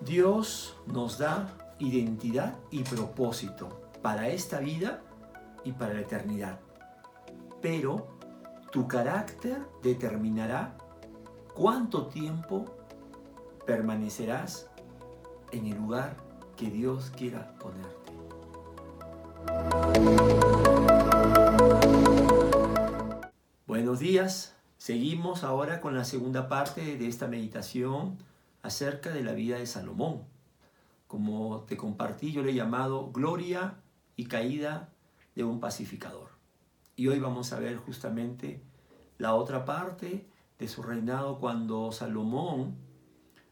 Dios nos da identidad y propósito para esta vida y para la eternidad. Pero tu carácter determinará cuánto tiempo permanecerás en el lugar que Dios quiera ponerte. Buenos días, seguimos ahora con la segunda parte de esta meditación acerca de la vida de Salomón. Como te compartí, yo le he llamado Gloria y Caída de un pacificador. Y hoy vamos a ver justamente la otra parte de su reinado cuando Salomón,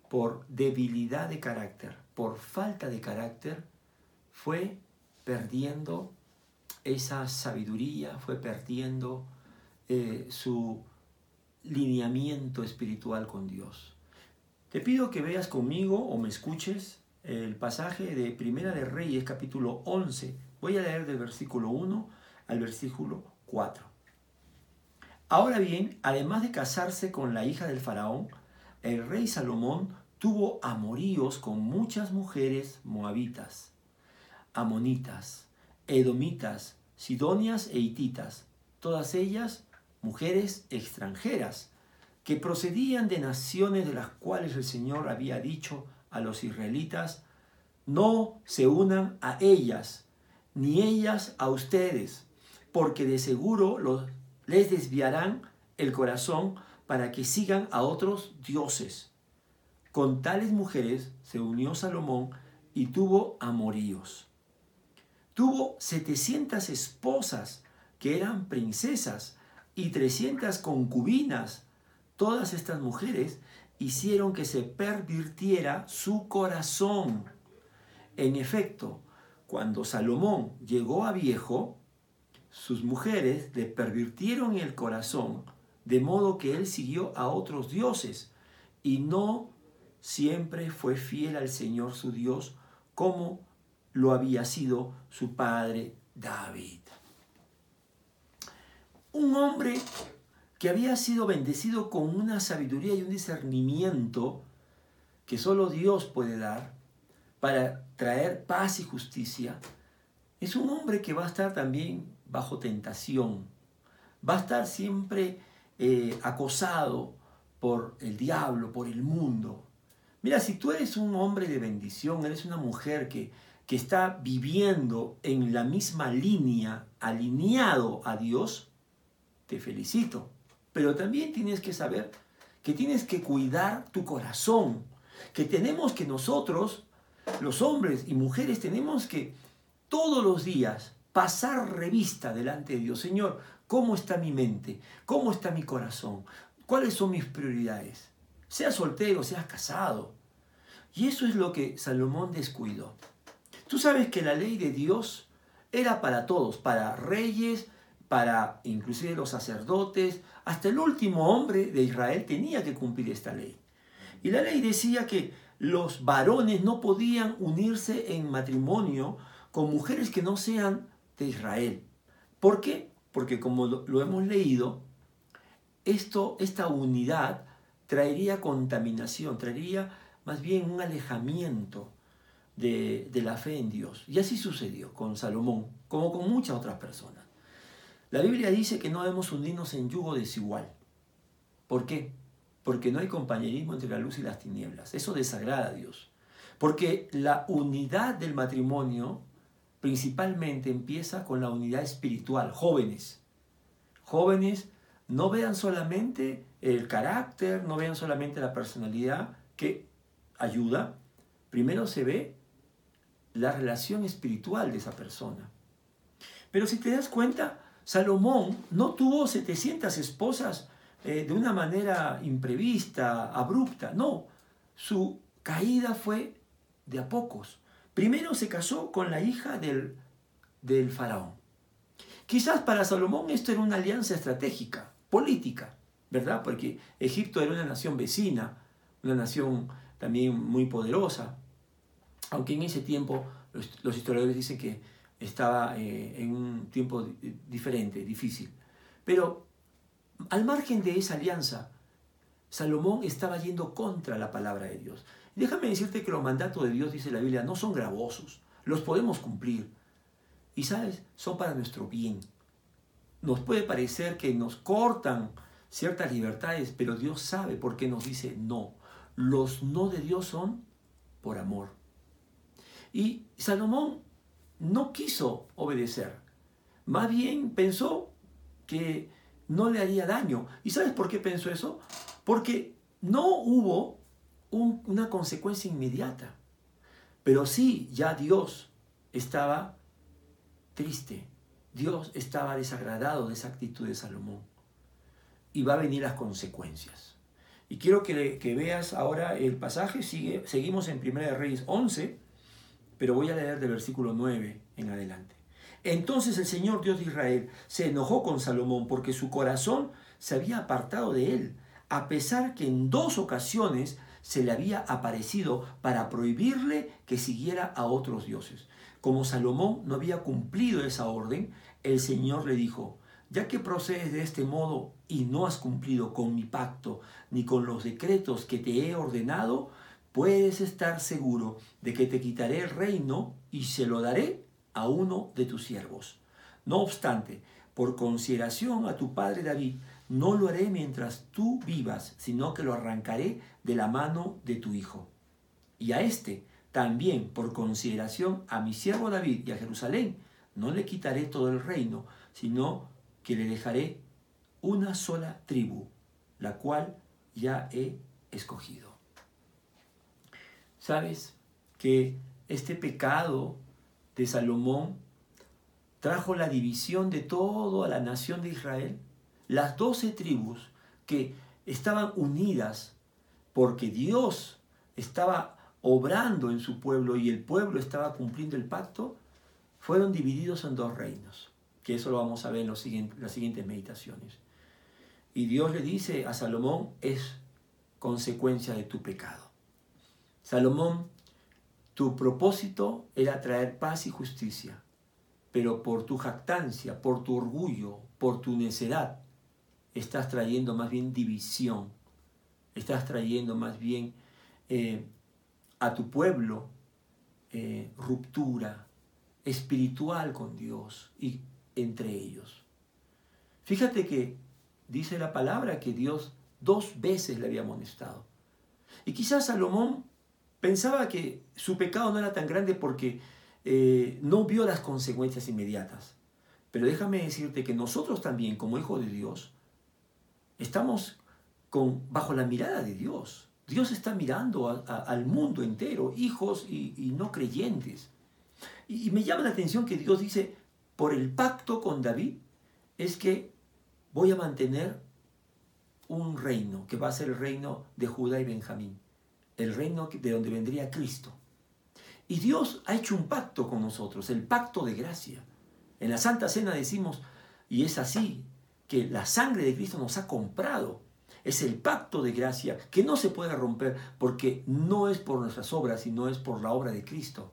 por debilidad de carácter, por falta de carácter, fue perdiendo esa sabiduría, fue perdiendo eh, su lineamiento espiritual con Dios. Te pido que veas conmigo o me escuches el pasaje de Primera de Reyes capítulo 11. Voy a leer del versículo 1 al versículo 4. Ahora bien, además de casarse con la hija del faraón, el rey Salomón tuvo amoríos con muchas mujeres moabitas, amonitas, edomitas, sidonias e hititas, todas ellas mujeres extranjeras que procedían de naciones de las cuales el Señor había dicho a los israelitas, no se unan a ellas, ni ellas a ustedes, porque de seguro los, les desviarán el corazón para que sigan a otros dioses. Con tales mujeres se unió Salomón y tuvo amoríos. Tuvo 700 esposas que eran princesas y 300 concubinas todas estas mujeres hicieron que se pervirtiera su corazón. En efecto, cuando Salomón llegó a viejo, sus mujeres le pervirtieron el corazón, de modo que él siguió a otros dioses y no siempre fue fiel al Señor su Dios como lo había sido su padre David. Un hombre que había sido bendecido con una sabiduría y un discernimiento que solo Dios puede dar para traer paz y justicia, es un hombre que va a estar también bajo tentación, va a estar siempre eh, acosado por el diablo, por el mundo. Mira, si tú eres un hombre de bendición, eres una mujer que, que está viviendo en la misma línea, alineado a Dios, te felicito pero también tienes que saber que tienes que cuidar tu corazón, que tenemos que nosotros, los hombres y mujeres, tenemos que todos los días pasar revista delante de Dios. Señor, ¿cómo está mi mente? ¿Cómo está mi corazón? ¿Cuáles son mis prioridades? Seas soltero, seas casado. Y eso es lo que Salomón descuidó. Tú sabes que la ley de Dios era para todos, para reyes, para inclusive los sacerdotes, hasta el último hombre de Israel tenía que cumplir esta ley. Y la ley decía que los varones no podían unirse en matrimonio con mujeres que no sean de Israel. ¿Por qué? Porque como lo, hemos leído, esto, esta unidad traería contaminación, traería más bien un alejamiento de, de la fe en Dios. Y así sucedió con Salomón, como con muchas otras personas. La Biblia dice que no debemos unirnos en yugo desigual. ¿Por qué? Porque no hay compañerismo entre la luz y las tinieblas. Eso desagrada a Dios. Porque la unidad del matrimonio principalmente empieza con la unidad espiritual. Jóvenes. Jóvenes, no vean solamente el carácter, no vean solamente la personalidad que ayuda. Primero se ve la relación espiritual de esa persona. Pero si te das cuenta, Salomón no tuvo 700 esposas eh, de una manera imprevista, abrupta. No, su caída fue de a pocos. Primero se casó con la hija del, del faraón. Quizás para Salomón esto era una alianza estratégica, política, ¿verdad? Porque Egipto era una nación vecina, una nación también muy poderosa, aunque en ese tiempo los historiadores dicen que estaba eh, en un tiempo diferente, difícil. Pero al margen de esa alianza, Salomón estaba yendo contra la palabra de Dios. Déjame decirte que los mandatos de Dios, dice la Biblia, no son gravosos, los podemos cumplir. Y sabes, son para nuestro bien. Nos puede parecer que nos cortan ciertas libertades, pero Dios sabe por qué nos dice no. Los no de Dios son por amor. Y Salomón no quiso obedecer. Más bien pensó que no le haría daño. ¿Y sabes por qué pensó eso? Porque no hubo una consecuencia inmediata. Pero sí, ya Dios estaba triste. Dios estaba desagradado de esa actitud de Salomón. Y va a venir las consecuencias. Y quiero que, veas ahora el pasaje. Sigue, seguimos en 1 Reyes 11, pero voy a leer del versículo 9 en adelante. Entonces el Señor Dios de Israel se enojó con Salomón porque su corazón se había apartado de él, a pesar que en dos ocasiones se le había aparecido para prohibirle que siguiera a otros dioses. Como Salomón no había cumplido esa orden, el Señor le dijo, ya que procedes de este modo y no has cumplido con mi pacto ni con los decretos que te he ordenado, puedes estar seguro de que te quitaré el reino y se lo daré a uno de tus siervos. No obstante, por consideración a tu padre David, no lo haré mientras tú vivas, sino que lo arrancaré de la mano de tu hijo. Y a este, también por consideración a mi siervo David y a Jerusalén, no le quitaré todo el reino, sino que le dejaré una sola tribu, la cual ya he escogido. ¿Sabes que este pecado de Salomón trajo la división de toda la nación de Israel? Las doce tribus que estaban unidas porque Dios estaba obrando en su pueblo y el pueblo estaba cumpliendo el pacto, fueron divididos en dos reinos, que eso lo vamos a ver en las siguientes meditaciones. Y Dios le dice a Salomón, es consecuencia de tu pecado. Salomón, tu propósito era traer paz y justicia, pero por tu jactancia, por tu orgullo, por tu necedad, estás trayendo más bien división, estás trayendo más bien eh, a tu pueblo eh, ruptura espiritual con Dios y entre ellos. Fíjate que dice la palabra que Dios dos veces le había amonestado. Y quizás Salomón pensaba que su pecado no era tan grande porque eh, no vio las consecuencias inmediatas. Pero déjame decirte que nosotros también, como hijos de Dios, estamos bajo la mirada de Dios. Dios está mirando al mundo entero, hijos y, no creyentes. Y, me llama la atención que Dios dice, por el pacto con David, es que voy a mantener un reino, que va a ser el reino de Judá y Benjamín, el reino de donde vendría Cristo. Y Dios ha hecho un pacto con nosotros, el pacto de gracia. En la Santa Cena decimos, y es así, que la sangre de Cristo nos ha comprado es el pacto de gracia que no se puede romper porque no es por nuestras obras, sino es por la obra de Cristo.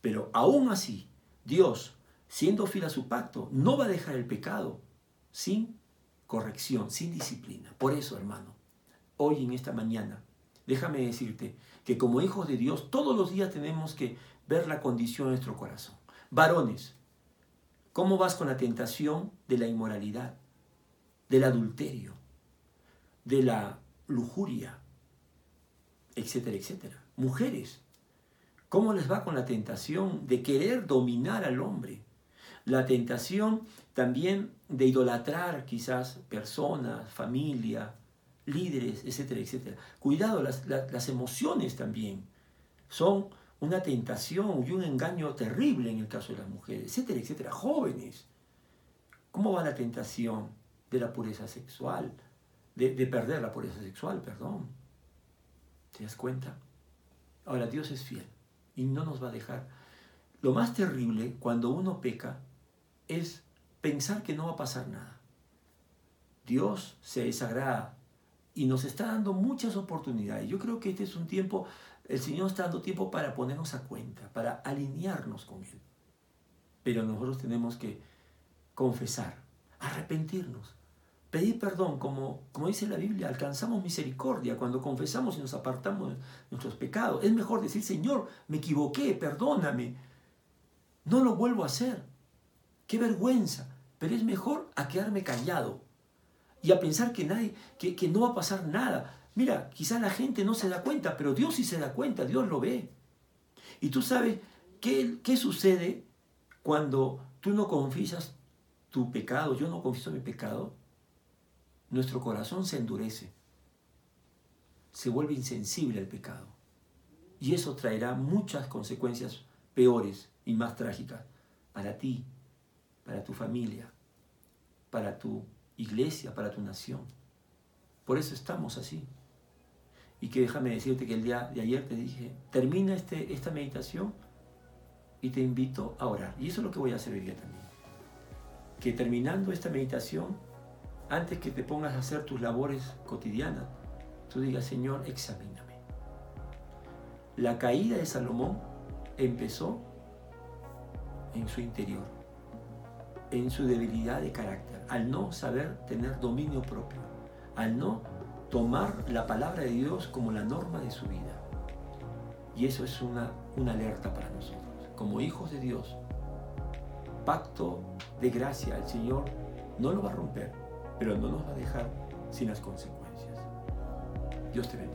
Pero aún así, Dios, siendo fiel a su pacto, no va a dejar el pecado sin corrección, sin disciplina. Por eso, hermano, hoy en esta mañana, déjame decirte que como hijos de Dios, todos los días tenemos que ver la condición de nuestro corazón. Varones, ¿cómo vas con la tentación de la inmoralidad, del adulterio, de la lujuria, etcétera, etcétera. Mujeres, ¿cómo les va con la tentación de querer dominar al hombre? La tentación también de idolatrar quizás personas, familia, líderes, etcétera, etcétera. Cuidado, las, las emociones también son una tentación y un engaño terrible en el caso de las mujeres, etcétera, etcétera. Jóvenes, ¿cómo va la tentación de la pureza sexual? de, perder la pureza sexual, perdón. ¿Te das cuenta? Ahora, Dios es fiel y no nos va a dejar. Lo más terrible cuando uno peca es pensar que no va a pasar nada. Dios se desagrada y nos está dando muchas oportunidades. Yo creo que este es un tiempo, el Señor está dando tiempo para ponernos a cuenta, para alinearnos con Él. Pero nosotros tenemos que confesar, arrepentirnos Pedir perdón, como, como dice la Biblia, alcanzamos misericordia cuando confesamos y nos apartamos de nuestros pecados. Es mejor decir, Señor, me equivoqué, perdóname. No lo vuelvo a hacer. Qué vergüenza. Pero es mejor a quedarme callado y a pensar que, nadie, que, que no va a pasar nada. Mira, quizás la gente no se da cuenta, pero Dios sí se da cuenta, Dios lo ve. Y tú sabes qué, qué sucede cuando tú no confiesas tu pecado, yo no confieso mi pecado nuestro corazón se endurece, se vuelve insensible al pecado. Y eso traerá muchas consecuencias peores y más trágicas para ti, para tu familia, para tu iglesia, para tu nación. Por eso estamos así. Y que déjame decirte que el día de ayer te dije, termina este, esta meditación y te invito a orar. Y eso es lo que voy a hacer hoy día también. Que terminando esta meditación antes que te pongas a hacer tus labores cotidianas, tú digas, Señor, examíname. La caída de Salomón empezó en su interior, en su debilidad de carácter, al no saber tener dominio propio, al no tomar la palabra de Dios como la norma de su vida. Y eso es una, una alerta para nosotros. Como hijos de Dios, pacto de gracia, el Señor no lo va a romper, pero no nos va a dejar sin las consecuencias. Dios te bendiga.